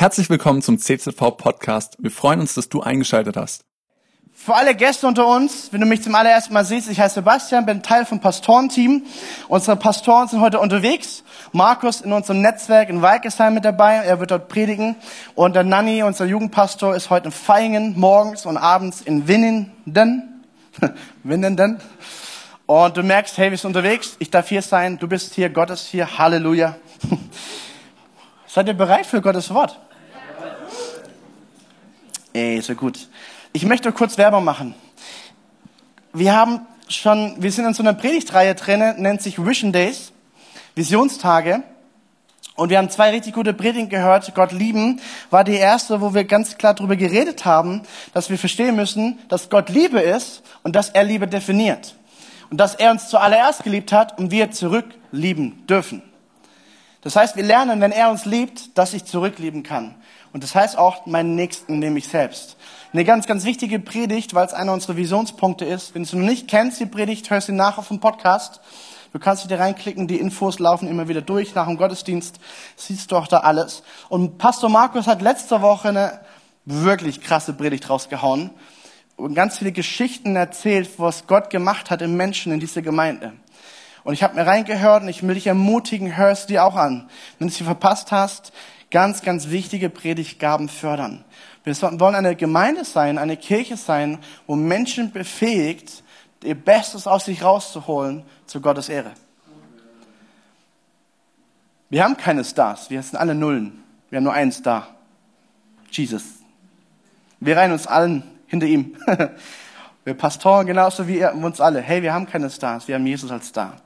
Herzlich willkommen zum CZV Podcast. Wir freuen uns, dass du eingeschaltet hast. Für alle Gäste unter uns, wenn du mich zum allerersten Mal siehst, ich heiße Sebastian, bin Teil vom Pastorenteam. Unsere Pastoren sind heute unterwegs. Markus in unserem Netzwerk in Weikesheim mit dabei, er wird dort predigen. Und der Nanni, unser Jugendpastor, ist heute in Feingen morgens und abends in Winnenden. Winnenden. Und du merkst, hey, wir sind unterwegs, ich darf hier sein, du bist hier, Gott ist hier, Halleluja. Seid ihr bereit für Gottes Wort? Ey, so gut. Ich möchte kurz Werbung machen. Wir haben schon, wir sind in so einer Predigtreihe drin, nennt sich Vision Days, Visionstage. Und wir haben zwei richtig gute Predigten gehört. Gott lieben war die erste, wo wir ganz klar darüber geredet haben, dass wir verstehen müssen, dass Gott Liebe ist und dass er Liebe definiert. Und dass er uns zuallererst geliebt hat und wir zurücklieben dürfen. Das heißt, wir lernen, wenn er uns liebt, dass ich zurücklieben kann. Und das heißt auch meinen Nächsten, nämlich selbst. Eine ganz, ganz wichtige Predigt, weil es einer unserer Visionspunkte ist. Wenn du noch nicht kennst, die Predigt, hörst du nach auf dem Podcast. Du kannst dich da reinklicken, die Infos laufen immer wieder durch. Nach dem Gottesdienst siehst du auch da alles. Und Pastor Markus hat letzte Woche eine wirklich krasse Predigt rausgehauen und ganz viele Geschichten erzählt, was Gott gemacht hat im Menschen in dieser Gemeinde. Und ich habe mir reingehört und ich will dich ermutigen, hörst dir auch an. Wenn du sie verpasst hast, ganz, ganz wichtige Predigtgaben fördern. Wir wollen eine Gemeinde sein, eine Kirche sein, wo Menschen befähigt, ihr Bestes aus sich rauszuholen zu Gottes Ehre. Wir haben keine Stars, wir sind alle Nullen. Wir haben nur einen Star. Jesus. Wir reihen uns allen hinter ihm. Wir Pastoren genauso wie uns alle. Hey, wir haben keine Stars, wir haben Jesus als Star.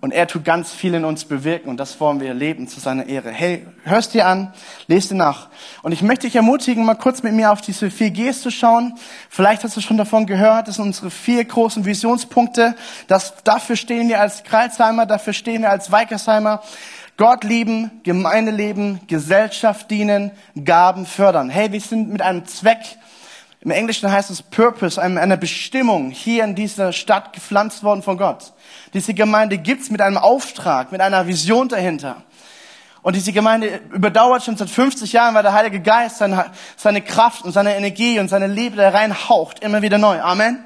Und er tut ganz viel in uns bewirken und das wollen wir erleben zu seiner Ehre. Hey, hörst dir an, lest dir nach. Und ich möchte dich ermutigen, mal kurz mit mir auf diese vier Gs zu schauen. Vielleicht hast du schon davon gehört, das sind unsere vier großen Visionspunkte. Das, dafür stehen wir als Kreilsheimer, dafür stehen wir als Weikersheimer. Gott lieben, Gemeinde leben, Gesellschaft dienen, Gaben fördern. Hey, wir sind mit einem Zweck im Englischen heißt es Purpose, eine Bestimmung hier in dieser Stadt gepflanzt worden von Gott. Diese Gemeinde gibt's mit einem Auftrag, mit einer Vision dahinter. Und diese Gemeinde überdauert schon seit 50 Jahren, weil der Heilige Geist seine, seine Kraft und seine Energie und seine Liebe da reinhaucht, immer wieder neu. Amen.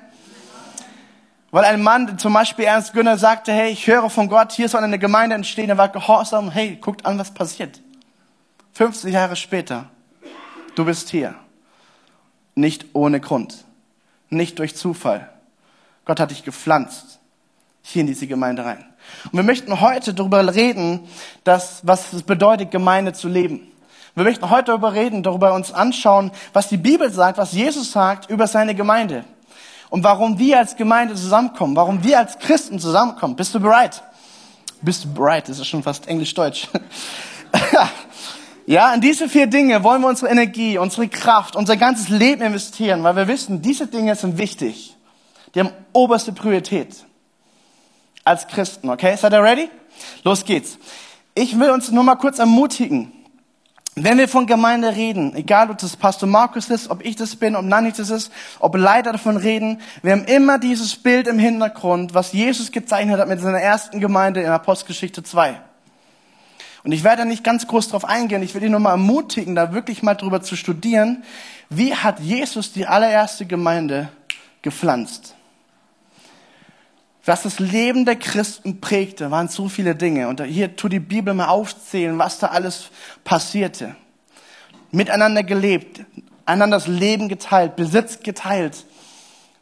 Weil ein Mann, zum Beispiel Ernst Günner, sagte, hey, ich höre von Gott, hier soll eine Gemeinde entstehen, er war gehorsam, hey, guckt an, was passiert. 50 Jahre später, du bist hier. Nicht ohne Grund. Nicht durch Zufall. Gott hat dich gepflanzt. Hier in diese Gemeinde rein. Und wir möchten heute darüber reden, dass, was es bedeutet, Gemeinde zu leben. Wir möchten heute darüber reden, darüber uns anschauen, was die Bibel sagt, was Jesus sagt über seine Gemeinde. Und warum wir als Gemeinde zusammenkommen, warum wir als Christen zusammenkommen. Bist du bereit? Bist du bereit? Das ist schon fast Englisch-Deutsch. Ja, in diese vier Dinge wollen wir unsere Energie, unsere Kraft, unser ganzes Leben investieren, weil wir wissen, diese Dinge sind wichtig. Die haben oberste Priorität. Als Christen, okay? Seid ihr ready? Los geht's. Ich will uns nur mal kurz ermutigen. Wenn wir von Gemeinde reden, egal ob das Pastor Markus ist, ob ich das bin, ob Nanni das ist, ob Leiter davon reden, wir haben immer dieses Bild im Hintergrund, was Jesus gezeichnet hat mit seiner ersten Gemeinde in Apostelgeschichte 2. Und ich werde nicht ganz groß darauf eingehen, ich will dich nur mal ermutigen, da wirklich mal drüber zu studieren, wie hat Jesus die allererste Gemeinde gepflanzt? Was das Leben der Christen prägte, waren so viele Dinge. Und hier tut die Bibel mal aufzählen, was da alles passierte. Miteinander gelebt, einander das Leben geteilt, Besitz geteilt.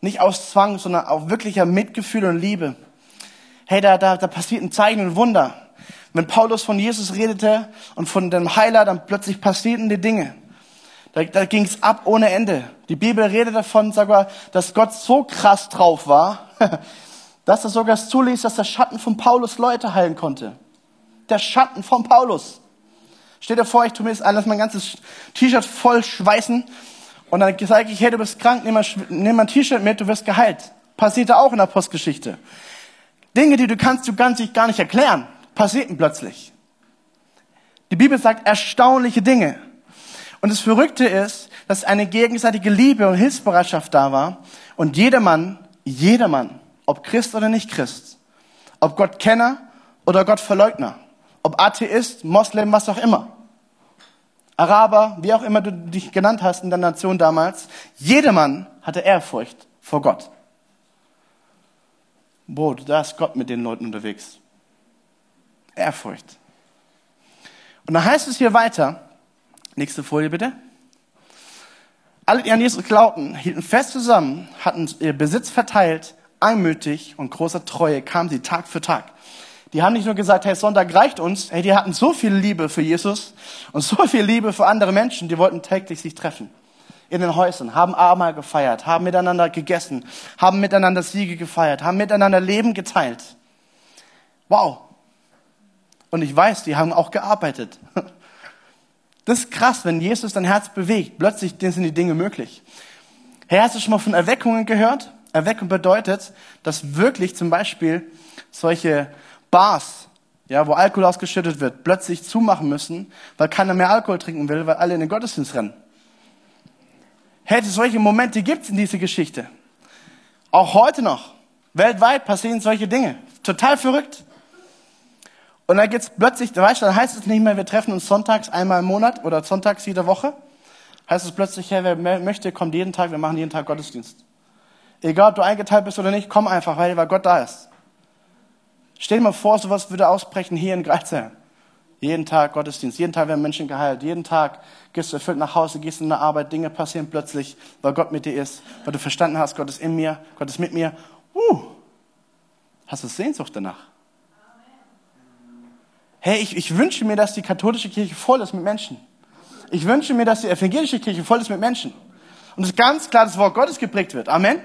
Nicht aus Zwang, sondern auch wirklicher Mitgefühl und Liebe. Hey, da, da, da passiert ein Zeichen und Wunder. Wenn Paulus von Jesus redete und von dem Heiler, dann plötzlich passierten die Dinge. Da, da ging es ab ohne Ende. Die Bibel redet davon, sogar, dass Gott so krass drauf war, dass er sogar zuließ, dass der Schatten von Paulus Leute heilen konnte. Der Schatten von Paulus. Steht dir vor, ich tue mir jetzt alles mein ganzes T-Shirt voll schweißen und dann sage ich, hey, du bist krank, nimm mal, nimm mal ein T-Shirt mit, du wirst geheilt. Passierte auch in der Postgeschichte. Dinge, die du kannst, du kannst dich gar nicht erklären passierten plötzlich. Die Bibel sagt erstaunliche Dinge. Und das Verrückte ist, dass eine gegenseitige Liebe und Hilfsbereitschaft da war und jedermann, jedermann, ob Christ oder nicht Christ, ob Gottkenner oder Gottverleugner, ob Atheist, Moslem, was auch immer. Araber, wie auch immer du dich genannt hast in der Nation damals, jedermann hatte Ehrfurcht vor Gott. Boah, da ist Gott mit den Leuten unterwegs. Ehrfurcht. Und dann heißt es hier weiter, nächste Folie bitte. Alle, die an Jesus glaubten, hielten fest zusammen, hatten ihr Besitz verteilt, einmütig und großer Treue kamen sie Tag für Tag. Die haben nicht nur gesagt, hey, Sonntag reicht uns, hey, die hatten so viel Liebe für Jesus und so viel Liebe für andere Menschen, die wollten täglich sich treffen. In den Häusern, haben Abendmahl gefeiert, haben miteinander gegessen, haben miteinander Siege gefeiert, haben miteinander Leben geteilt. Wow. Und ich weiß, die haben auch gearbeitet. Das ist krass, wenn Jesus dein Herz bewegt. Plötzlich sind die Dinge möglich. Hey, hast du schon mal von Erweckungen gehört? Erweckung bedeutet, dass wirklich zum Beispiel solche Bars, ja, wo Alkohol ausgeschüttet wird, plötzlich zumachen müssen, weil keiner mehr Alkohol trinken will, weil alle in den Gottesdienst rennen. Hey, solche Momente gibt es in dieser Geschichte. Auch heute noch. Weltweit passieren solche Dinge. Total verrückt. Und dann geht's plötzlich, weißt du, dann heißt es nicht mehr, wir treffen uns sonntags einmal im Monat oder sonntags jede Woche. Heißt es plötzlich, hey, wer möchte, kommt jeden Tag, wir machen jeden Tag Gottesdienst. Egal, ob du eingeteilt bist oder nicht, komm einfach, weil, Gott da ist. Stell dir mal vor, sowas würde ausbrechen hier in Greizheim. Jeden Tag Gottesdienst, jeden Tag werden Menschen geheilt, jeden Tag gehst du erfüllt nach Hause, gehst in der Arbeit, Dinge passieren plötzlich, weil Gott mit dir ist, weil du verstanden hast, Gott ist in mir, Gott ist mit mir. Uh, hast du Sehnsucht danach? Hey, ich, ich wünsche mir, dass die katholische Kirche voll ist mit Menschen. Ich wünsche mir, dass die evangelische Kirche voll ist mit Menschen. Und ist ganz klar, das Wort Gottes geprägt wird. Amen.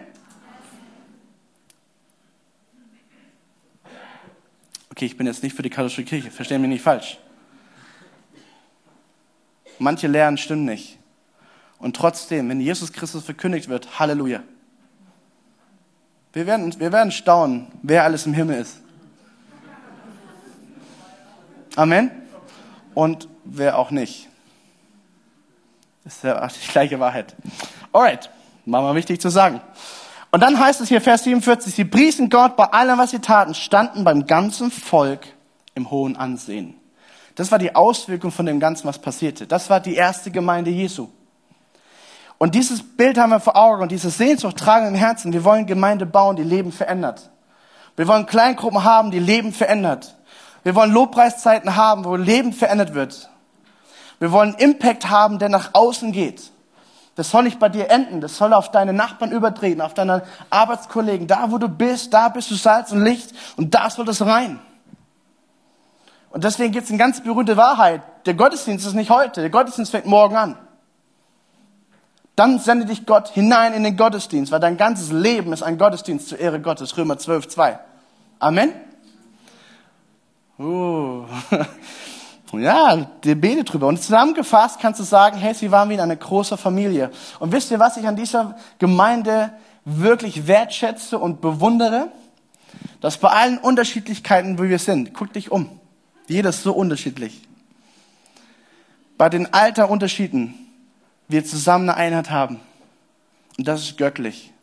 Okay, ich bin jetzt nicht für die katholische Kirche, verstehen mich nicht falsch. Manche Lehren stimmen nicht. Und trotzdem, wenn Jesus Christus verkündigt wird, Halleluja. Wir werden, wir werden staunen, wer alles im Himmel ist. Amen. Und wer auch nicht. Das ist ja die gleiche Wahrheit. Alright, war mal wichtig zu sagen. Und dann heißt es hier, Vers 47, sie priesen Gott bei allem, was sie taten, standen beim ganzen Volk im hohen Ansehen. Das war die Auswirkung von dem Ganzen, was passierte. Das war die erste Gemeinde Jesu. Und dieses Bild haben wir vor Augen und diese Sehnsucht tragen im Herzen. Wir wollen Gemeinde bauen, die Leben verändert. Wir wollen Kleingruppen haben, die Leben verändert. Wir wollen Lobpreiszeiten haben, wo Leben verändert wird. Wir wollen Impact haben, der nach außen geht. Das soll nicht bei dir enden. Das soll auf deine Nachbarn übertreten, auf deine Arbeitskollegen. Da, wo du bist, da bist du Salz und Licht und da soll das rein. Und deswegen gibt es eine ganz berühmte Wahrheit. Der Gottesdienst ist nicht heute. Der Gottesdienst fängt morgen an. Dann sende dich Gott hinein in den Gottesdienst, weil dein ganzes Leben ist ein Gottesdienst zur Ehre Gottes. Römer 12, 2. Amen. Uh. Ja, der betet drüber. Und zusammengefasst kannst du sagen, hey, sie waren wie in einer großen Familie. Und wisst ihr, was ich an dieser Gemeinde wirklich wertschätze und bewundere? Dass bei allen Unterschiedlichkeiten, wie wir sind, guck dich um. Jeder ist so unterschiedlich. Bei den Alterunterschieden wir zusammen eine Einheit haben. Und das ist göttlich.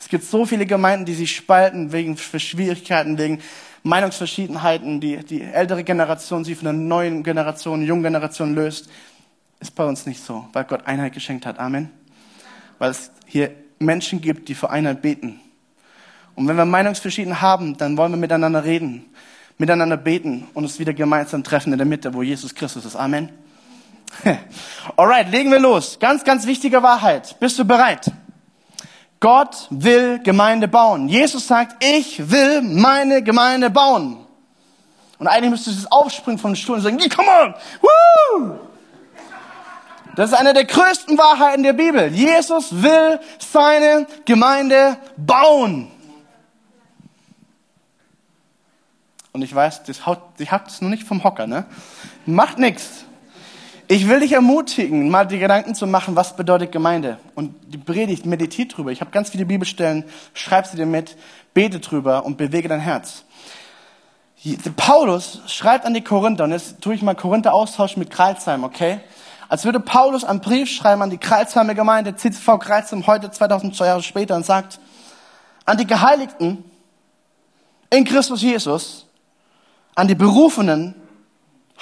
Es gibt so viele Gemeinden, die sich spalten wegen Schwierigkeiten, wegen Meinungsverschiedenheiten, die die ältere Generation sie von der neuen Generation, jungen Generation löst, ist bei uns nicht so, weil Gott Einheit geschenkt hat. Amen. Weil es hier Menschen gibt, die für Einheit beten. Und wenn wir Meinungsverschiedenheiten haben, dann wollen wir miteinander reden, miteinander beten und uns wieder gemeinsam treffen in der Mitte, wo Jesus Christus ist. Amen. Alright, legen wir los. Ganz, ganz wichtige Wahrheit. Bist du bereit? Gott will Gemeinde bauen. Jesus sagt, ich will meine Gemeinde bauen. Und eigentlich müsste du aufspringen vom Stuhl und sagen, come on, woo! Das ist eine der größten Wahrheiten der Bibel. Jesus will seine Gemeinde bauen. Und ich weiß, das haut, ich habt es noch nicht vom Hocker, ne? Macht nichts. Ich will dich ermutigen, mal die Gedanken zu machen, was bedeutet Gemeinde. Und die Predigt, meditiert drüber. Ich habe ganz viele Bibelstellen, schreib sie dir mit, bete drüber und bewege dein Herz. Paulus schreibt an die Korinther, und jetzt tue ich mal Korinther austauschen mit Kreilsheim, okay? Als würde Paulus einen Brief schreiben an die Kreilsheimer Gemeinde, CCV Kreilsheim, heute 2000 Jahre später, und sagt, an die Geheiligten in Christus Jesus, an die berufenen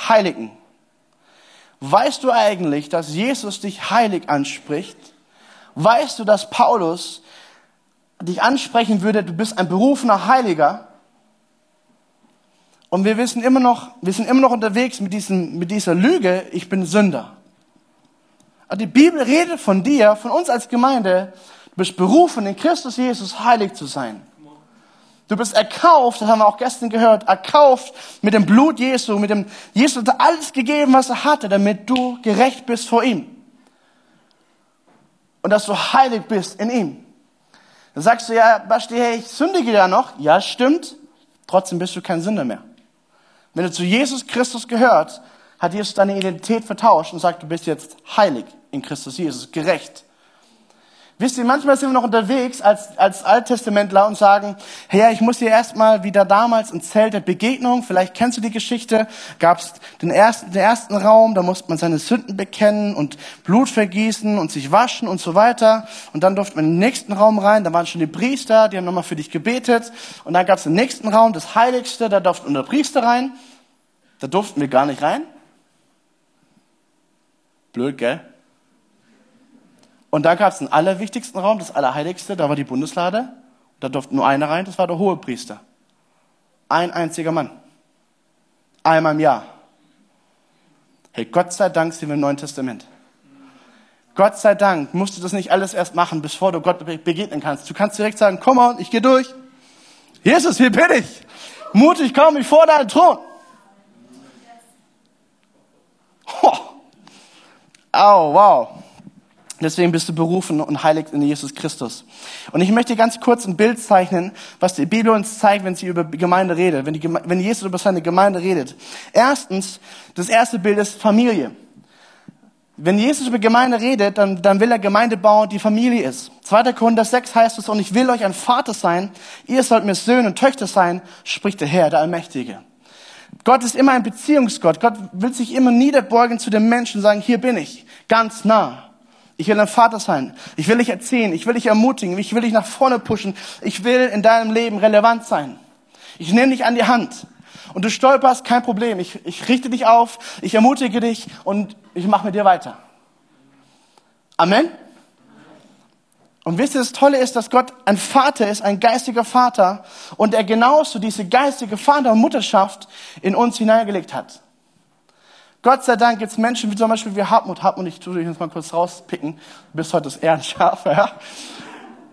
Heiligen. Weißt du eigentlich, dass Jesus dich heilig anspricht? Weißt du, dass Paulus dich ansprechen würde, du bist ein berufener Heiliger? Und wir wissen immer noch, wir sind immer noch unterwegs mit, diesem, mit dieser Lüge, ich bin Sünder. Also die Bibel redet von dir, von uns als Gemeinde, du bist berufen, in Christus Jesus heilig zu sein. Du bist erkauft, das haben wir auch gestern gehört, erkauft mit dem Blut Jesu, mit dem, Jesus hat alles gegeben, was er hatte, damit du gerecht bist vor ihm. Und dass du heilig bist in ihm. Dann sagst du, ja, Basti, hey, ich sündige ja noch. Ja, stimmt. Trotzdem bist du kein Sünder mehr. Wenn du zu Jesus Christus gehört, hat Jesus deine Identität vertauscht und sagt, du bist jetzt heilig in Christus Jesus, gerecht. Wisst ihr, manchmal sind wir noch unterwegs als, als Alttestamentler und sagen, hey, ich muss hier erstmal wieder damals ein Zelt der Begegnung, vielleicht kennst du die Geschichte, gab es den ersten, den ersten Raum, da musste man seine Sünden bekennen und Blut vergießen und sich waschen und so weiter. Und dann durfte man in den nächsten Raum rein, da waren schon die Priester, die haben nochmal für dich gebetet. Und dann gab es den nächsten Raum, das Heiligste, da durften nur Priester rein. Da durften wir gar nicht rein. Blöd, gell? Und da gab es den allerwichtigsten Raum, das Allerheiligste, da war die Bundeslade. Da durfte nur einer rein, das war der Hohepriester. Ein einziger Mann. Einmal im Jahr. Hey, Gott sei Dank sind wir im Neuen Testament. Gott sei Dank musst du das nicht alles erst machen, bevor du Gott begegnen kannst. Du kannst direkt sagen, komm on, ich gehe durch. Jesus, hier bin ich. Mutig komme ich vor deinen Thron. Oh. oh, wow. Deswegen bist du berufen und heilig in Jesus Christus. Und ich möchte ganz kurz ein Bild zeichnen, was die Bibel uns zeigt, wenn sie über Gemeinde redet, wenn, die, wenn Jesus über seine Gemeinde redet. Erstens, das erste Bild ist Familie. Wenn Jesus über Gemeinde redet, dann, dann will er Gemeinde bauen, die Familie ist. 2. Korinther 6 heißt es, und ich will euch ein Vater sein, ihr sollt mir Söhne und Töchter sein, spricht der Herr, der Allmächtige. Gott ist immer ein Beziehungsgott. Gott will sich immer niederbeugen zu den Menschen und sagen, hier bin ich, ganz nah. Ich will ein Vater sein. Ich will dich erzählen. Ich will dich ermutigen. Ich will dich nach vorne pushen. Ich will in deinem Leben relevant sein. Ich nehme dich an die Hand. Und du stolperst, kein Problem. Ich, ich richte dich auf. Ich ermutige dich und ich mache mit dir weiter. Amen. Und wisst ihr, das Tolle ist, dass Gott ein Vater ist, ein geistiger Vater und er genauso diese geistige Vater- und Mutterschaft in uns hineingelegt hat. Gott sei Dank gibt es Menschen wie zum Beispiel wie Hartmut. Hartmut, ich tue dich jetzt mal kurz rauspicken. Du bist heute das Ehrenschaf, ja.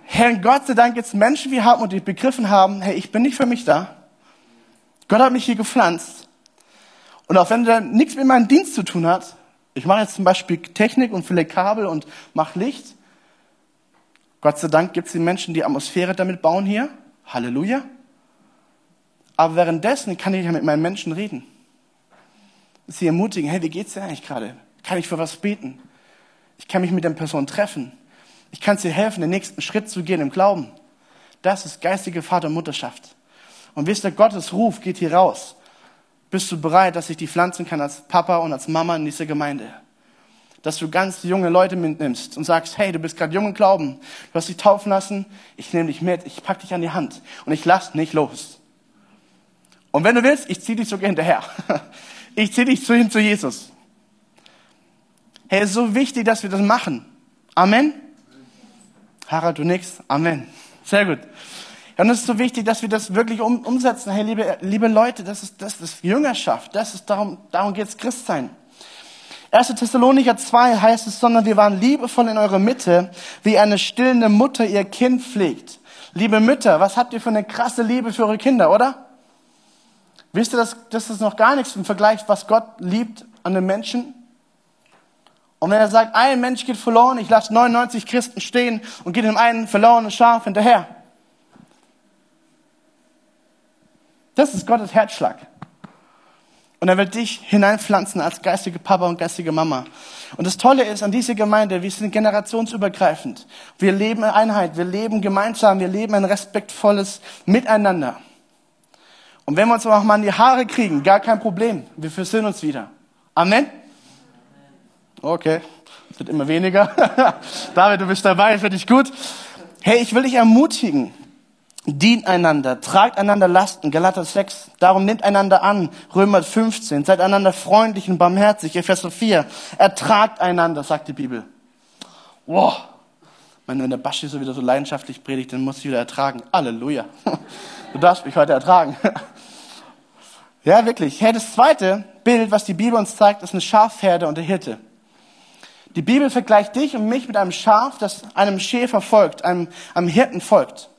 Herr, Gott sei Dank gibt es Menschen wie Hartmut, die begriffen haben, hey, ich bin nicht für mich da. Gott hat mich hier gepflanzt. Und auch wenn der nichts mit meinem Dienst zu tun hat, ich mache jetzt zum Beispiel Technik und fülle Kabel und mache Licht. Gott sei Dank gibt es die Menschen, die Atmosphäre damit bauen hier. Halleluja. Aber währenddessen kann ich ja mit meinen Menschen reden sie ermutigen, hey, wie geht's dir eigentlich gerade? Kann ich für was beten? Ich kann mich mit der Person treffen. Ich kann dir helfen, den nächsten Schritt zu gehen im Glauben. Das ist geistige Vater- und Mutterschaft. Und wisst ihr, Gottes Ruf geht hier raus. Bist du bereit, dass ich die pflanzen kann als Papa und als Mama in dieser Gemeinde? Dass du ganz junge Leute mitnimmst und sagst, hey, du bist gerade jung im Glauben, du hast dich taufen lassen, ich nehme dich mit, ich pack dich an die Hand und ich lass nicht los. Und wenn du willst, ich zieh dich sogar hinterher. Ich ziehe dich zu ihm zu Jesus. Hey, es ist so wichtig, dass wir das machen. Amen. Harald, du nix. Amen. Sehr gut. Und es ist so wichtig, dass wir das wirklich um, umsetzen. Hey, liebe, liebe Leute, das ist, das ist Jüngerschaft. Das ist darum, darum geht's Christsein. 1. Thessalonicher 2 heißt es, sondern wir waren liebevoll in eurer Mitte, wie eine stillende Mutter ihr Kind pflegt. Liebe Mütter, was habt ihr für eine krasse Liebe für eure Kinder, oder? Wisst ihr, dass das ist noch gar nichts im Vergleich, was Gott liebt an den Menschen? Und wenn er sagt, ein Mensch geht verloren, ich lasse 99 Christen stehen und gehe dem einen verlorenen Schaf hinterher. Das ist Gottes Herzschlag. Und er wird dich hineinpflanzen als geistige Papa und geistige Mama. Und das Tolle ist an dieser Gemeinde, wir sind generationsübergreifend. Wir leben in Einheit, wir leben gemeinsam, wir leben ein respektvolles Miteinander. Und wenn wir uns auch mal in die Haare kriegen, gar kein Problem. Wir versöhnen uns wieder. Amen? Okay, es wird immer weniger. David, du bist dabei, finde ich gut. Hey, ich will dich ermutigen. Dient einander, tragt einander Lasten, Galater 6. Darum nimmt einander an, Römer 15. Seid einander freundlich und barmherzig, Epheser 4. Ertragt einander, sagt die Bibel. Wow. Wenn der Baschi so wieder so leidenschaftlich predigt, dann muss ich wieder ertragen. Halleluja. Du darfst mich heute ertragen. Ja, wirklich. Hey, das zweite Bild, was die Bibel uns zeigt, ist eine Schafherde und der Hirte. Die Bibel vergleicht dich und mich mit einem Schaf, das einem Schäfer folgt, einem, einem Hirten folgt.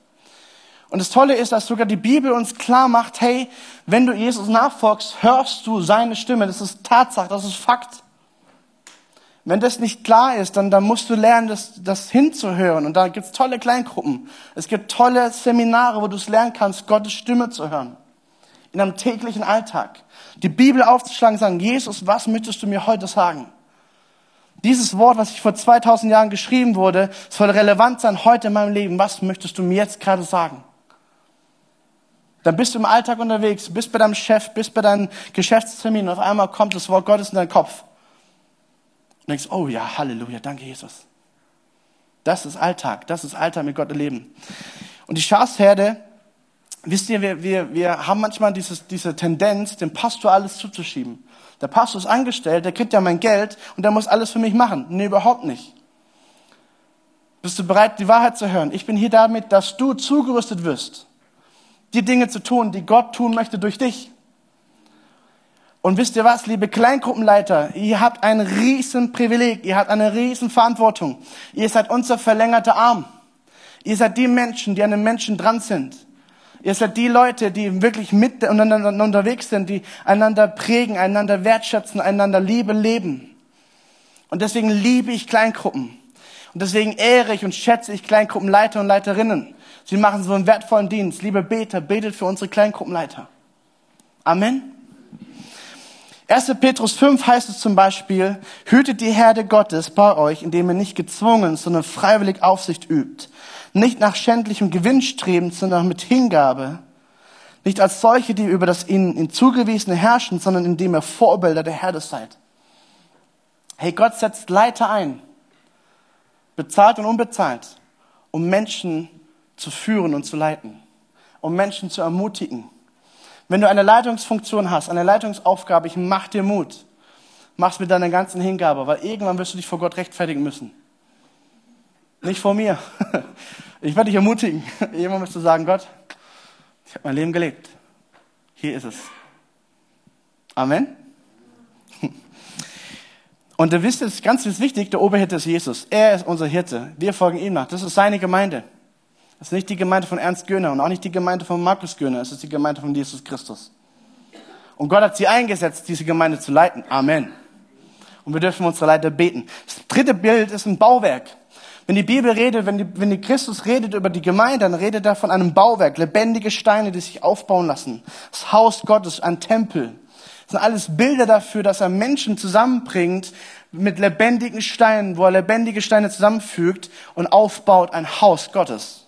Und das Tolle ist, dass sogar die Bibel uns klar macht, hey, wenn du Jesus nachfolgst, hörst du seine Stimme. Das ist Tatsache, das ist Fakt. Wenn das nicht klar ist, dann, dann musst du lernen, das, das hinzuhören. Und da gibt's tolle Kleingruppen. Es gibt tolle Seminare, wo du es lernen kannst, Gottes Stimme zu hören. In einem täglichen Alltag. Die Bibel aufzuschlagen und sagen, Jesus, was möchtest du mir heute sagen? Dieses Wort, was ich vor 2000 Jahren geschrieben wurde, soll relevant sein heute in meinem Leben. Was möchtest du mir jetzt gerade sagen? Dann bist du im Alltag unterwegs, bist bei deinem Chef, bist bei deinem Geschäftstermin und auf einmal kommt das Wort Gottes in deinen Kopf. Und denkst, oh ja, Halleluja, danke Jesus. Das ist Alltag, das ist Alltag mit Gott erleben. Und die Schafsherde, wisst ihr, wir, wir, wir haben manchmal dieses, diese Tendenz, dem Pastor alles zuzuschieben. Der Pastor ist angestellt, der kriegt ja mein Geld und der muss alles für mich machen. Nee, überhaupt nicht. Bist du bereit, die Wahrheit zu hören? Ich bin hier damit, dass du zugerüstet wirst, die Dinge zu tun, die Gott tun möchte durch dich. Und wisst ihr was, liebe Kleingruppenleiter, ihr habt ein riesen Privileg, ihr habt eine riesen Verantwortung. Ihr seid unser verlängerter Arm. Ihr seid die Menschen, die an den Menschen dran sind. Ihr seid die Leute, die wirklich miteinander unterwegs sind, die einander prägen, einander wertschätzen, einander Liebe leben. Und deswegen liebe ich Kleingruppen. Und deswegen ehre ich und schätze ich Kleingruppenleiter und Leiterinnen. Sie machen so einen wertvollen Dienst. Liebe Beter, betet für unsere Kleingruppenleiter. Amen. 1. Petrus 5 heißt es zum Beispiel, hütet die Herde Gottes bei euch, indem ihr nicht gezwungen, sondern freiwillig Aufsicht übt. Nicht nach schändlichem Gewinn streben, sondern mit Hingabe. Nicht als solche, die über das ihnen, ihnen zugewiesene herrschen, sondern indem ihr Vorbilder der Herde seid. Hey, Gott setzt Leiter ein, bezahlt und unbezahlt, um Menschen zu führen und zu leiten, um Menschen zu ermutigen wenn du eine Leitungsfunktion hast, eine Leitungsaufgabe, ich mach dir Mut. Mach's mit deiner ganzen Hingabe, weil irgendwann wirst du dich vor Gott rechtfertigen müssen. Nicht vor mir. Ich werde dich ermutigen. Irgendwann wirst sagen, Gott, ich habe mein Leben gelebt. Hier ist es. Amen. Und du wisst, es ganz wichtig, der Oberhirte ist Jesus. Er ist unser Hirte. Wir folgen ihm nach. Das ist seine Gemeinde. Das ist nicht die Gemeinde von Ernst Göhner und auch nicht die Gemeinde von Markus Göhner, es ist die Gemeinde von Jesus Christus. Und Gott hat sie eingesetzt, diese Gemeinde zu leiten. Amen. Und wir dürfen unsere Leiter beten. Das dritte Bild ist ein Bauwerk. Wenn die Bibel redet, wenn, die, wenn die Christus redet über die Gemeinde, dann redet er von einem Bauwerk, lebendige Steine, die sich aufbauen lassen. Das Haus Gottes, ein Tempel. Das sind alles Bilder dafür, dass er Menschen zusammenbringt mit lebendigen Steinen, wo er lebendige Steine zusammenfügt und aufbaut ein Haus Gottes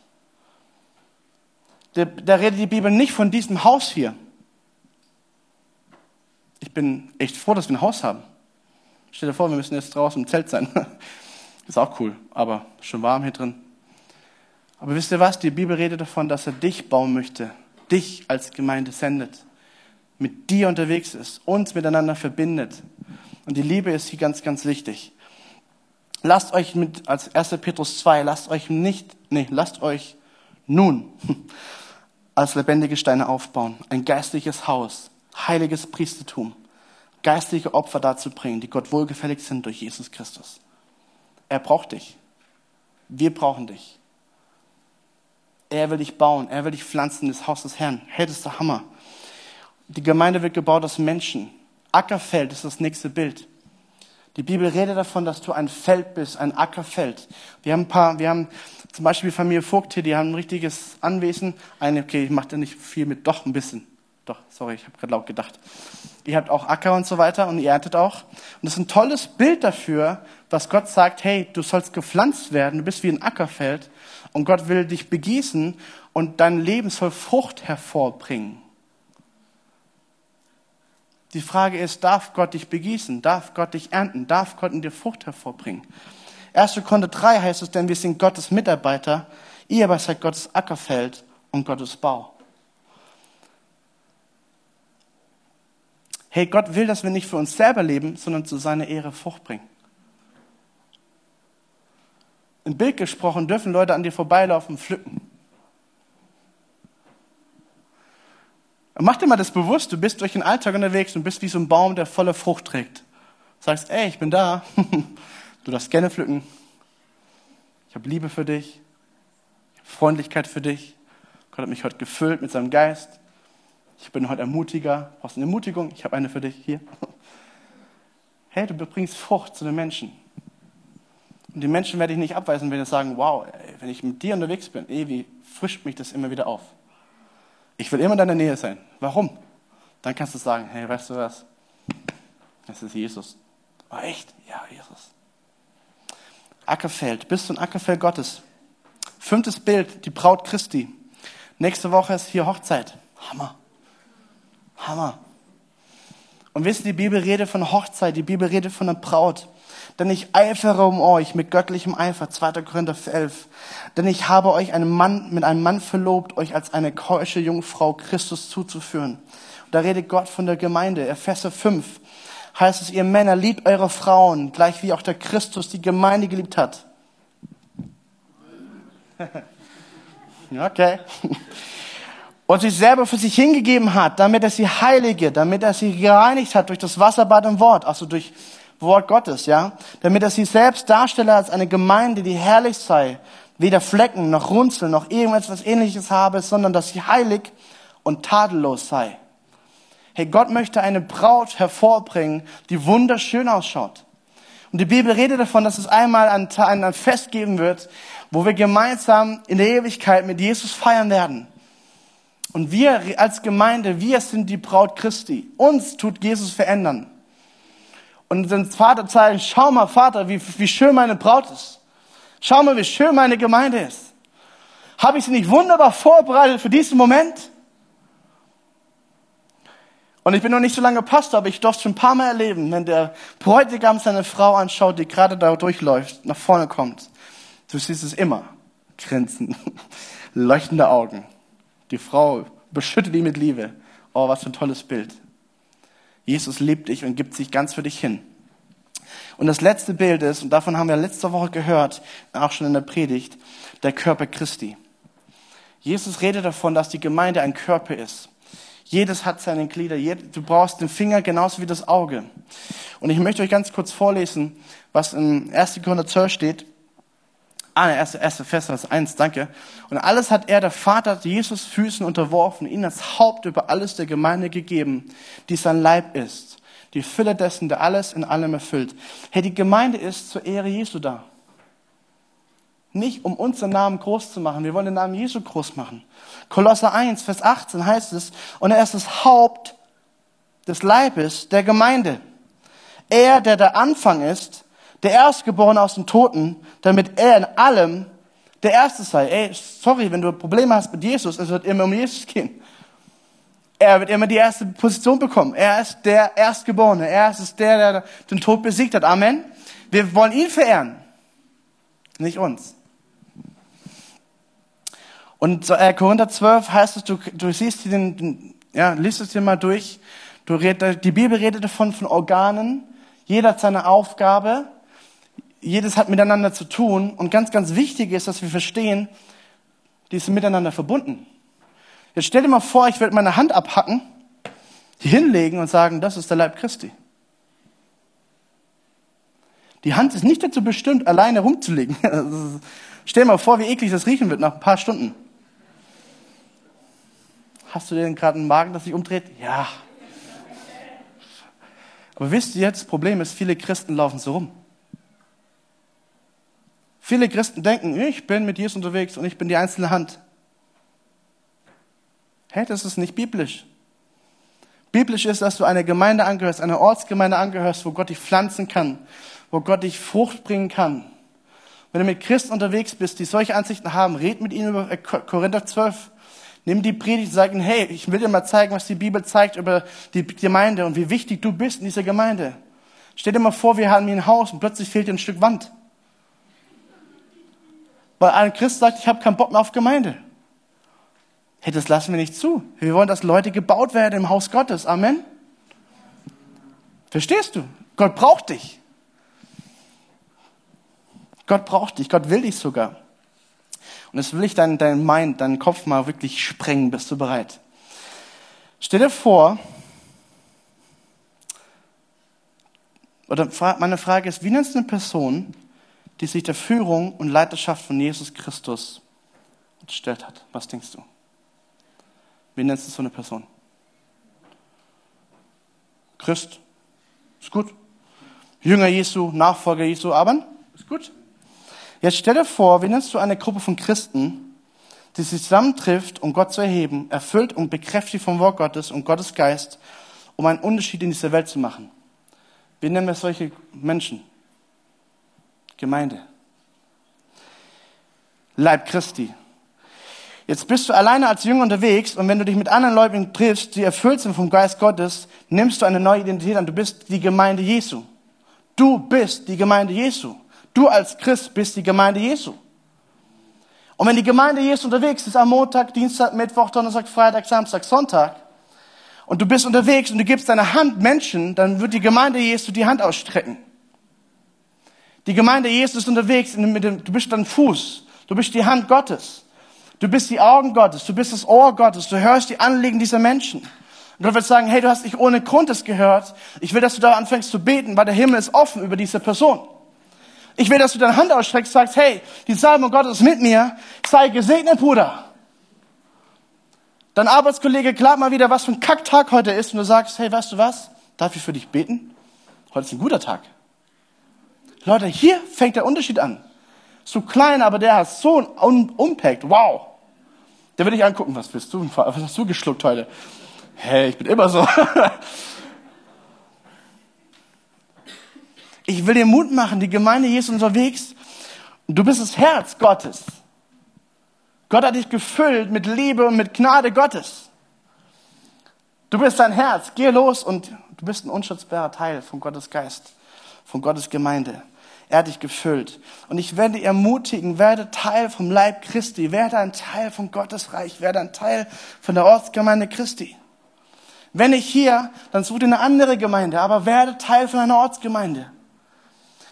da, redet die Bibel nicht von diesem Haus hier. Ich bin echt froh, dass wir ein Haus haben. Stell dir vor, wir müssen jetzt draußen im Zelt sein. Ist auch cool, aber schon warm hier drin. Aber wisst ihr was? Die Bibel redet davon, dass er dich bauen möchte, dich als Gemeinde sendet, mit dir unterwegs ist, uns miteinander verbindet. Und die Liebe ist hier ganz, ganz wichtig. Lasst euch mit, als 1. Petrus 2, lasst euch nicht, nee, lasst euch nun als lebendige Steine aufbauen, ein geistliches Haus, heiliges Priestertum, geistliche Opfer dazu bringen, die Gott wohlgefällig sind durch Jesus Christus. Er braucht dich. Wir brauchen dich. Er will dich bauen, er will dich pflanzen in das Haus des Herrn. Hey, das Hammer. Die Gemeinde wird gebaut aus Menschen. Ackerfeld ist das nächste Bild. Die Bibel redet davon, dass du ein Feld bist, ein Ackerfeld. Wir haben ein paar, wir haben zum Beispiel Familie Vogt hier, die haben ein richtiges Anwesen. Eine, okay, ich mache da nicht viel mit, doch ein bisschen. Doch, sorry, ich habe gerade laut gedacht. Ihr habt auch Acker und so weiter und ihr erntet auch. Und das ist ein tolles Bild dafür, was Gott sagt, hey, du sollst gepflanzt werden, du bist wie ein Ackerfeld und Gott will dich begießen und dein Leben soll Frucht hervorbringen. Die Frage ist, darf Gott dich begießen? Darf Gott dich ernten? Darf Gott in dir Frucht hervorbringen? 1. Korinther 3 heißt es, denn wir sind Gottes Mitarbeiter, ihr aber seid Gottes Ackerfeld und Gottes Bau. Hey, Gott will, dass wir nicht für uns selber leben, sondern zu seiner Ehre Frucht bringen. Im Bild gesprochen dürfen Leute an dir vorbeilaufen, pflücken. Mach dir mal das bewusst, du bist durch den Alltag unterwegs und bist wie so ein Baum, der volle Frucht trägt. Sagst, ey, ich bin da. Du darfst gerne pflücken. Ich habe Liebe für dich. Ich habe Freundlichkeit für dich. Gott hat mich heute gefüllt mit seinem Geist. Ich bin heute Ermutiger. Brauchst du eine Ermutigung? Ich habe eine für dich hier. Hey, du bringst Frucht zu den Menschen. Und die Menschen werde ich nicht abweisen, wenn sie sagen, wow, ey, wenn ich mit dir unterwegs bin, ey, wie frischt mich das immer wieder auf. Ich will immer in deiner Nähe sein. Warum? Dann kannst du sagen, hey, weißt du was? Das ist Jesus. Oh, echt? Ja, Jesus. Ackerfeld. Bist du ein Ackerfeld Gottes? Fünftes Bild, die Braut Christi. Nächste Woche ist hier Hochzeit. Hammer. Hammer. Und wissen, die Bibel redet von Hochzeit, die Bibel redet von einer Braut. Denn ich eifere um euch mit göttlichem Eifer, 2. Korinther 11. Denn ich habe euch einen Mann, mit einem Mann verlobt, euch als eine keusche Jungfrau Christus zuzuführen. Und da redet Gott von der Gemeinde. Epheser 5 heißt es, ihr Männer, liebt eure Frauen, gleich wie auch der Christus die Gemeinde geliebt hat. okay. Und sich selber für sich hingegeben hat, damit er sie heilige, damit er sie gereinigt hat durch das Wasserbad im Wort, also durch Wort Gottes, ja, damit er sie selbst darstelle als eine Gemeinde, die herrlich sei, weder Flecken noch Runzeln noch irgendetwas ähnliches habe, sondern dass sie heilig und tadellos sei. Hey, Gott möchte eine Braut hervorbringen, die wunderschön ausschaut. Und die Bibel redet davon, dass es einmal ein, ein Fest geben wird, wo wir gemeinsam in der Ewigkeit mit Jesus feiern werden. Und wir als Gemeinde, wir sind die Braut Christi. Uns tut Jesus verändern und den Vater zeigen, schau mal, Vater, wie, wie schön meine Braut ist. Schau mal, wie schön meine Gemeinde ist. Habe ich sie nicht wunderbar vorbereitet für diesen Moment? Und ich bin noch nicht so lange Pastor, aber ich durfte schon ein paar Mal erleben, wenn der Bräutigam seine Frau anschaut, die gerade da durchläuft, nach vorne kommt. Du siehst es immer. Grinsen, leuchtende Augen. Die Frau beschüttet ihn mit Liebe. Oh, was für ein tolles Bild. Jesus liebt dich und gibt sich ganz für dich hin. Und das letzte Bild ist, und davon haben wir letzte Woche gehört, auch schon in der Predigt, der Körper Christi. Jesus redet davon, dass die Gemeinde ein Körper ist. Jedes hat seine Glieder. Du brauchst den Finger genauso wie das Auge. Und ich möchte euch ganz kurz vorlesen, was in 1. Korinther 12 steht. Ah, der erste, erste Vers, Vers 1, danke. Und alles hat er, der Vater, Jesus Füßen unterworfen, ihn als Haupt über alles der Gemeinde gegeben, die sein Leib ist. Die Fülle dessen, der alles in allem erfüllt. Hey, die Gemeinde ist zur Ehre Jesu da. Nicht um unseren Namen groß zu machen. Wir wollen den Namen Jesu groß machen. Kolosser 1, Vers 18 heißt es, und er ist das Haupt des Leibes der Gemeinde. Er, der der Anfang ist, der Erstgeborene aus den Toten, damit er in allem der Erste sei. Ey, sorry, wenn du Probleme hast mit Jesus, es wird immer um Jesus gehen. Er wird immer die erste Position bekommen. Er ist der Erstgeborene. Er ist der, der den Tod besiegt hat. Amen. Wir wollen ihn verehren, nicht uns. Und äh, Korinther 12 heißt es, du, du siehst den, ja, liest es dir mal durch. Du red, die Bibel redet davon von Organen. Jeder hat seine Aufgabe jedes hat miteinander zu tun. Und ganz, ganz wichtig ist, dass wir verstehen, die sind miteinander verbunden. Jetzt stell dir mal vor, ich würde meine Hand abhacken, die hinlegen und sagen, das ist der Leib Christi. Die Hand ist nicht dazu bestimmt, alleine rumzulegen. stell dir mal vor, wie eklig das riechen wird nach ein paar Stunden. Hast du denn gerade einen Magen, das sich umdreht? Ja. Aber wisst ihr jetzt, das Problem ist, viele Christen laufen so rum. Viele Christen denken, ich bin mit Jesus unterwegs und ich bin die einzelne Hand. Hey, das ist nicht biblisch. Biblisch ist, dass du einer Gemeinde angehörst, einer Ortsgemeinde angehörst, wo Gott dich pflanzen kann, wo Gott dich Frucht bringen kann. Wenn du mit Christen unterwegs bist, die solche Ansichten haben, red mit ihnen über Korinther 12. Nimm die Predigt und sag ihnen, hey, ich will dir mal zeigen, was die Bibel zeigt über die Gemeinde und wie wichtig du bist in dieser Gemeinde. Stell dir mal vor, wir haben hier ein Haus und plötzlich fehlt dir ein Stück Wand. Weil ein Christ sagt, ich habe keinen Bock mehr auf Gemeinde. Hey, das lassen wir nicht zu. Wir wollen, dass Leute gebaut werden im Haus Gottes. Amen. Verstehst du? Gott braucht dich. Gott braucht dich. Gott will dich sogar. Und jetzt will ich deinen dein Mind, deinen Kopf mal wirklich sprengen. Bist du bereit? Stell dir vor, oder meine Frage ist, wie nennst du eine Person, die sich der Führung und Leiterschaft von Jesus Christus unterstellt hat? Was denkst du? Wie nennst du so eine Person? Christ? Ist gut. Jünger Jesu, Nachfolger Jesu, aber ist gut. Jetzt stell dir vor, wie nennst du eine Gruppe von Christen, die sich zusammentrifft, um Gott zu erheben, erfüllt und bekräftigt vom Wort Gottes und Gottes Geist, um einen Unterschied in dieser Welt zu machen. Wie nennen wir solche Menschen? Gemeinde. Leib Christi. Jetzt bist du alleine als Jünger unterwegs und wenn du dich mit anderen Leuten triffst, die erfüllt sind vom Geist Gottes, nimmst du eine neue Identität an. Du bist die Gemeinde Jesu. Du bist die Gemeinde Jesu. Du als Christ bist die Gemeinde Jesu. Und wenn die Gemeinde Jesu unterwegs ist am Montag, Dienstag, Mittwoch, Donnerstag, Freitag, Samstag, Sonntag, und du bist unterwegs und du gibst deine Hand Menschen, dann wird die Gemeinde Jesu die Hand ausstrecken. Die Gemeinde Jesu ist unterwegs, du bist dein Fuß, du bist die Hand Gottes, du bist die Augen Gottes, du bist das Ohr Gottes, du hörst die Anliegen dieser Menschen. Und Gott wird sagen, hey, du hast nicht ohne Grund das gehört. Ich will, dass du da anfängst zu beten, weil der Himmel ist offen über diese Person. Ich will, dass du deine Hand ausstreckst, sagst, hey, die Salbung Gottes ist mit mir, sei gesegnet, Bruder. Dein Arbeitskollege klagt mal wieder, was für ein Kacktag heute ist, und du sagst, hey, weißt du was? Darf ich für dich beten? Heute ist ein guter Tag. Leute, hier fängt der Unterschied an. So klein, aber der hat so ein Impact. Wow. Der will dich angucken, was bist du? Was hast du geschluckt heute? Hey, ich bin immer so. Ich will dir Mut machen, die Gemeinde hier ist unterwegs. Du bist das Herz Gottes. Gott hat dich gefüllt mit Liebe und mit Gnade Gottes. Du bist dein Herz. Geh los und du bist ein unschätzbarer Teil von Gottes Geist, von Gottes Gemeinde. Er hat dich gefüllt. Und ich werde ermutigen, werde Teil vom Leib Christi, werde ein Teil von Gottes Reich, werde ein Teil von der Ortsgemeinde Christi. Wenn nicht hier, dann such dir eine andere Gemeinde, aber werde Teil von einer Ortsgemeinde.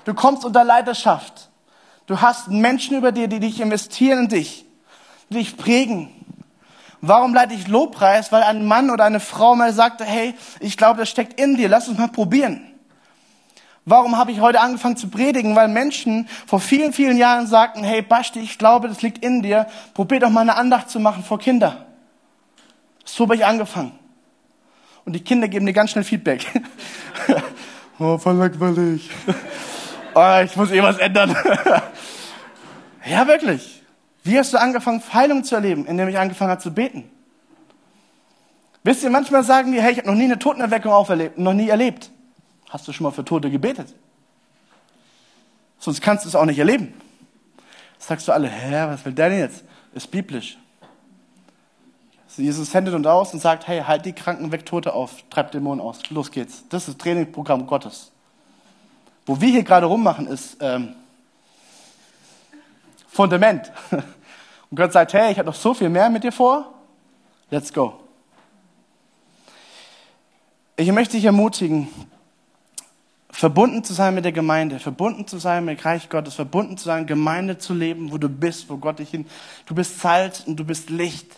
Du kommst unter Leiterschaft. Du hast Menschen über dir, die dich investieren in dich, die dich prägen. Warum leite ich Lobpreis? Weil ein Mann oder eine Frau mal sagte, hey, ich glaube, das steckt in dir, lass uns mal probieren. Warum habe ich heute angefangen zu predigen? Weil Menschen vor vielen, vielen Jahren sagten, hey Basti, ich glaube, das liegt in dir, probier doch mal eine Andacht zu machen vor Kinder. So habe ich angefangen. Und die Kinder geben dir ganz schnell Feedback. oh, voll langweilig oh, ich muss eh was ändern. ja, wirklich. Wie hast du angefangen, Heilung zu erleben, indem ich angefangen habe zu beten? Wisst ihr, manchmal sagen die, hey, ich habe noch nie eine Totenerweckung auferlebt, noch nie erlebt. Hast du schon mal für Tote gebetet? Sonst kannst du es auch nicht erleben. sagst du alle, hä, was will der denn jetzt? Ist biblisch. Jesus sendet uns aus und sagt, hey, halt die Kranken weg, Tote auf, treib Dämonen aus. Los geht's. Das ist das Trainingprogramm Gottes. Wo wir hier gerade rummachen, ist ähm, Fundament. Und Gott sagt, hey, ich habe noch so viel mehr mit dir vor. Let's go. Ich möchte dich ermutigen, verbunden zu sein mit der Gemeinde, verbunden zu sein mit Reich Gottes, verbunden zu sein, Gemeinde zu leben, wo du bist, wo Gott dich hin. Du bist Salz und du bist Licht.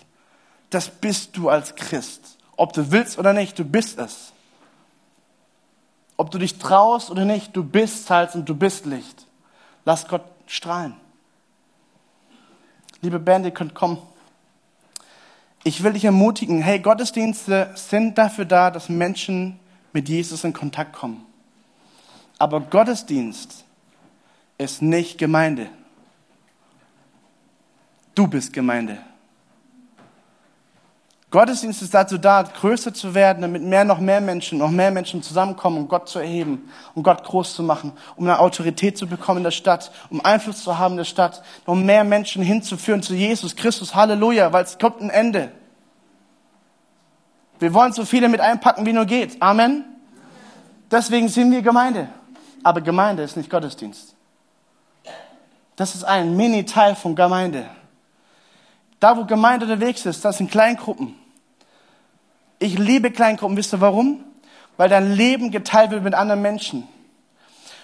Das bist du als Christ. Ob du willst oder nicht, du bist es. Ob du dich traust oder nicht, du bist Salz und du bist Licht. Lass Gott strahlen. Liebe Band, ihr könnt kommen. Ich will dich ermutigen, hey, Gottesdienste sind dafür da, dass Menschen mit Jesus in Kontakt kommen. Aber Gottesdienst ist nicht Gemeinde. Du bist Gemeinde. Gottesdienst ist dazu da, größer zu werden, damit mehr, noch mehr Menschen, noch mehr Menschen zusammenkommen, um Gott zu erheben, um Gott groß zu machen, um eine Autorität zu bekommen in der Stadt, um Einfluss zu haben in der Stadt, um mehr Menschen hinzuführen zu Jesus Christus. Halleluja, weil es kommt ein Ende. Wir wollen so viele mit einpacken, wie nur geht. Amen. Deswegen sind wir Gemeinde. Aber Gemeinde ist nicht Gottesdienst. Das ist ein Mini-Teil von Gemeinde. Da, wo Gemeinde unterwegs ist, das sind Kleingruppen. Ich liebe Kleingruppen. Wisst ihr warum? Weil dein Leben geteilt wird mit anderen Menschen.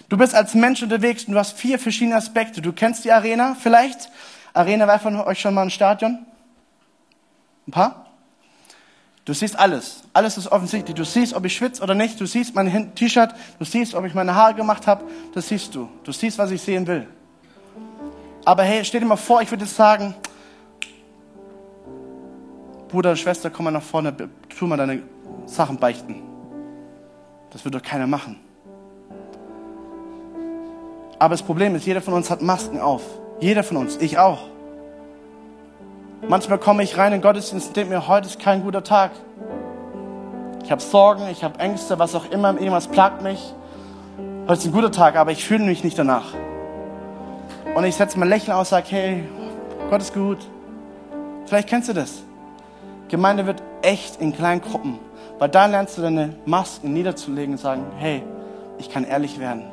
Du bist als Mensch unterwegs und du hast vier verschiedene Aspekte. Du kennst die Arena vielleicht. Arena war von euch schon mal ein Stadion? Ein paar? Du siehst alles. Alles ist offensichtlich. Du siehst, ob ich schwitze oder nicht. Du siehst mein T-Shirt. Du siehst, ob ich meine Haare gemacht habe. Das siehst du. Du siehst, was ich sehen will. Aber hey, stell dir mal vor, ich würde sagen, Bruder, Schwester, komm mal nach vorne, tu mal deine Sachen beichten. Das wird doch keiner machen. Aber das Problem ist, jeder von uns hat Masken auf. Jeder von uns, ich auch. Manchmal komme ich rein in Gottesdienst und denke mir, heute ist kein guter Tag. Ich habe Sorgen, ich habe Ängste, was auch immer, irgendwas plagt mich. Heute ist ein guter Tag, aber ich fühle mich nicht danach. Und ich setze mein Lächeln aus und sage, hey, Gott ist gut. Vielleicht kennst du das. Gemeinde wird echt in kleinen Gruppen, weil da lernst du deine Masken niederzulegen und sagen, hey, ich kann ehrlich werden.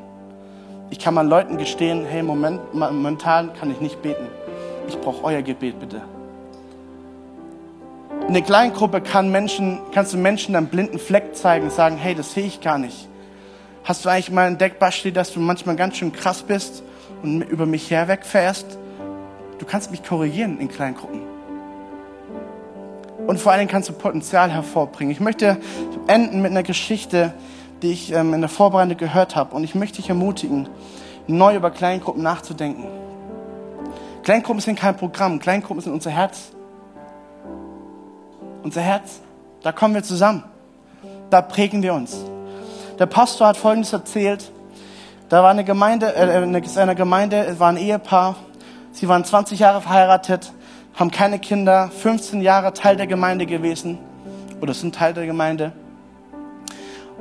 Ich kann mal Leuten gestehen, hey, moment, momentan kann ich nicht beten. Ich brauche euer Gebet bitte. In der kleinen Gruppe kann Menschen, kannst du Menschen einen blinden Fleck zeigen und sagen, hey, das sehe ich gar nicht. Hast du eigentlich mal entdeckt, Basti, dass du manchmal ganz schön krass bist und über mich herwegfährst? Du kannst mich korrigieren in kleinen Gruppen. Und vor Dingen kannst du Potenzial hervorbringen. Ich möchte enden mit einer Geschichte, die ich ähm, in der Vorbereitung gehört habe. Und ich möchte dich ermutigen, neu über Kleingruppen nachzudenken. Kleingruppen sind kein Programm, Kleingruppen sind unser Herz unser Herz. Da kommen wir zusammen. Da prägen wir uns. Der Pastor hat Folgendes erzählt. Da war eine Gemeinde, äh, in einer Gemeinde, war ein Ehepaar. Sie waren 20 Jahre verheiratet, haben keine Kinder, 15 Jahre Teil der Gemeinde gewesen oder sind Teil der Gemeinde.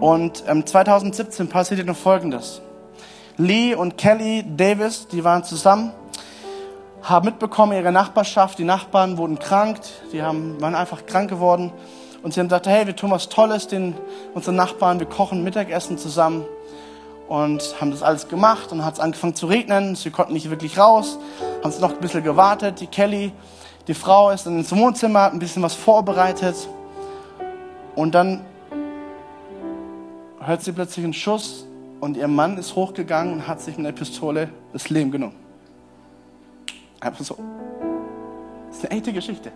Und ähm, 2017 passierte noch Folgendes. Lee und Kelly Davis, die waren zusammen haben mitbekommen, ihre Nachbarschaft, die Nachbarn wurden krank, die haben, waren einfach krank geworden. Und sie haben gesagt, hey, wir tun was Tolles den unseren Nachbarn, wir kochen Mittagessen zusammen. Und haben das alles gemacht und hat es angefangen zu regnen. Sie konnten nicht wirklich raus, haben es noch ein bisschen gewartet. Die Kelly, die Frau, ist ins Wohnzimmer, hat ein bisschen was vorbereitet. Und dann hört sie plötzlich einen Schuss und ihr Mann ist hochgegangen und hat sich mit der Pistole das Leben genommen. Einfach so. Das ist eine echte Geschichte.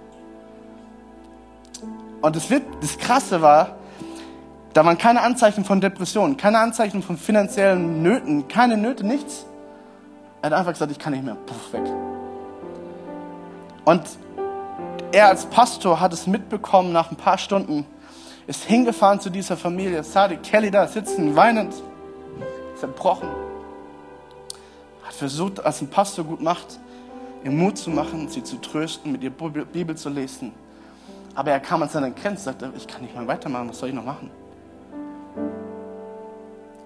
Und das, das Krasse war, da waren keine Anzeichen von Depressionen, keine Anzeichen von finanziellen Nöten, keine Nöte, nichts. Er hat einfach gesagt, ich kann nicht mehr, puff, weg. Und er als Pastor hat es mitbekommen nach ein paar Stunden, ist hingefahren zu dieser Familie, sah die Kelly da sitzen, weinend, zerbrochen. Hat versucht, als ein Pastor gut macht, ihr Mut zu machen, sie zu trösten, mit ihr Bibel zu lesen. Aber er kam an seine Grenze und sagte, ich kann nicht mehr weitermachen, was soll ich noch machen?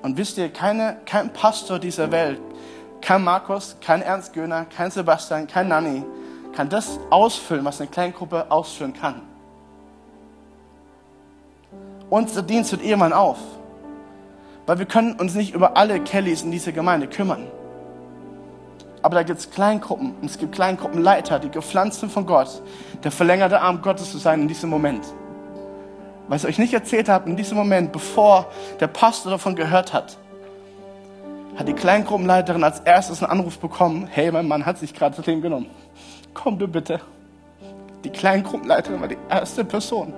Und wisst ihr, keine, kein Pastor dieser Welt, kein Markus, kein Ernst Göhner, kein Sebastian, kein Nanni, kann das ausfüllen, was eine Kleingruppe ausführen kann. Unser Dienst hört irgendwann auf, weil wir können uns nicht über alle Kellys in dieser Gemeinde kümmern. Aber da gibt es Kleingruppen und es gibt Kleingruppenleiter, die gepflanzt sind von Gott, der verlängerte Arm Gottes zu sein in diesem Moment. Was ich euch nicht erzählt habe, in diesem Moment, bevor der Pastor davon gehört hat, hat die Kleingruppenleiterin als erstes einen Anruf bekommen, hey, mein Mann hat sich gerade das Leben genommen. Komm du bitte. Die Kleingruppenleiterin war die erste Person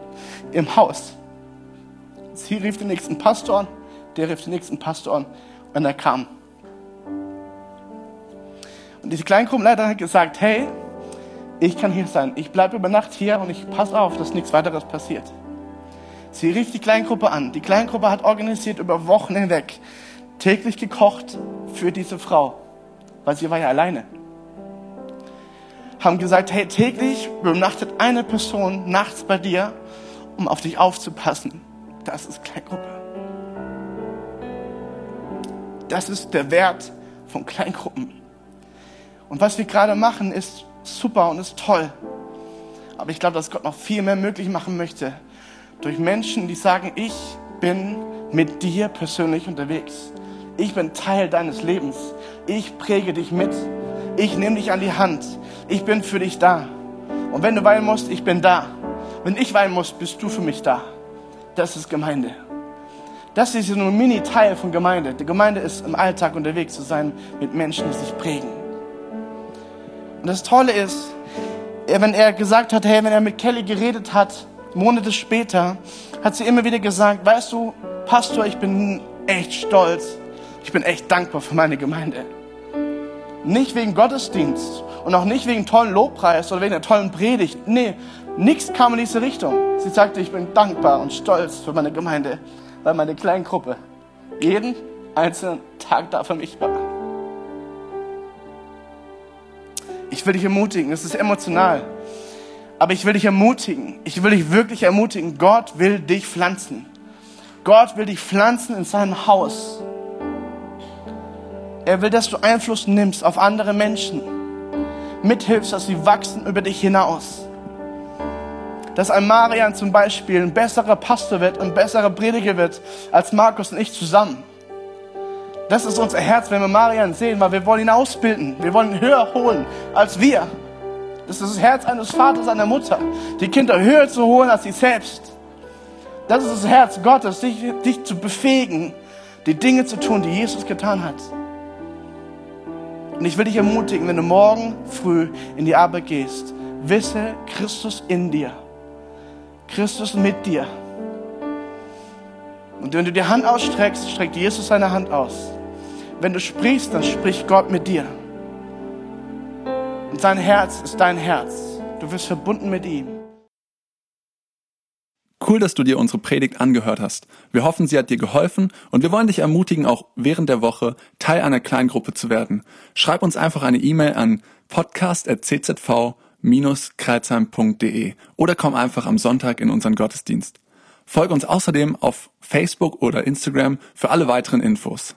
im Haus. Sie rief den nächsten Pastor an, der rief den nächsten Pastor an und er kam. Und diese Kleingruppenleiter hat gesagt, hey, ich kann hier sein. Ich bleibe über Nacht hier und ich passe auf, dass nichts weiteres passiert. Sie rief die Kleingruppe an. Die Kleingruppe hat organisiert über Wochen hinweg täglich gekocht für diese Frau, weil sie war ja alleine. Haben gesagt, hey, täglich übernachtet eine Person nachts bei dir, um auf dich aufzupassen. Das ist Kleingruppe. Das ist der Wert von Kleingruppen. Und was wir gerade machen, ist super und ist toll. Aber ich glaube, dass Gott noch viel mehr möglich machen möchte. Durch Menschen, die sagen, ich bin mit dir persönlich unterwegs. Ich bin Teil deines Lebens. Ich präge dich mit. Ich nehme dich an die Hand. Ich bin für dich da. Und wenn du weinen musst, ich bin da. Wenn ich weinen muss, bist du für mich da. Das ist Gemeinde. Das ist nur ein Mini-Teil von Gemeinde. Die Gemeinde ist im Alltag unterwegs zu sein mit Menschen, die sich prägen. Und das Tolle ist, wenn er gesagt hat, hey, wenn er mit Kelly geredet hat, Monate später, hat sie immer wieder gesagt, weißt du, Pastor, ich bin echt stolz. Ich bin echt dankbar für meine Gemeinde. Nicht wegen Gottesdienst und auch nicht wegen tollen Lobpreis oder wegen einer tollen Predigt. Nee, nichts kam in diese Richtung. Sie sagte, ich bin dankbar und stolz für meine Gemeinde, weil meine kleine Gruppe jeden einzelnen Tag da für mich war. Ich will dich ermutigen, es ist emotional, aber ich will dich ermutigen, ich will dich wirklich ermutigen, Gott will dich pflanzen. Gott will dich pflanzen in sein Haus. Er will, dass du Einfluss nimmst auf andere Menschen, mithilfst, dass sie wachsen über dich hinaus. Dass ein Marian zum Beispiel ein besserer Pastor wird, ein besserer Prediger wird als Markus und ich zusammen. Das ist unser Herz, wenn wir Marian sehen, weil wir wollen ihn ausbilden. Wir wollen ihn höher holen als wir. Das ist das Herz eines Vaters, einer Mutter, die Kinder höher zu holen als sie selbst. Das ist das Herz Gottes, dich, dich zu befähigen, die Dinge zu tun, die Jesus getan hat. Und ich will dich ermutigen, wenn du morgen früh in die Arbeit gehst, wisse Christus in dir. Christus mit dir. Und wenn du die Hand ausstreckst, streckt Jesus seine Hand aus. Wenn du sprichst, dann spricht Gott mit dir. Und sein Herz ist dein Herz. Du wirst verbunden mit ihm. Cool, dass du dir unsere Predigt angehört hast. Wir hoffen, sie hat dir geholfen und wir wollen dich ermutigen, auch während der Woche Teil einer Kleingruppe zu werden. Schreib uns einfach eine E-Mail an podcast.czv-kreuzheim.de oder komm einfach am Sonntag in unseren Gottesdienst. Folge uns außerdem auf Facebook oder Instagram für alle weiteren Infos.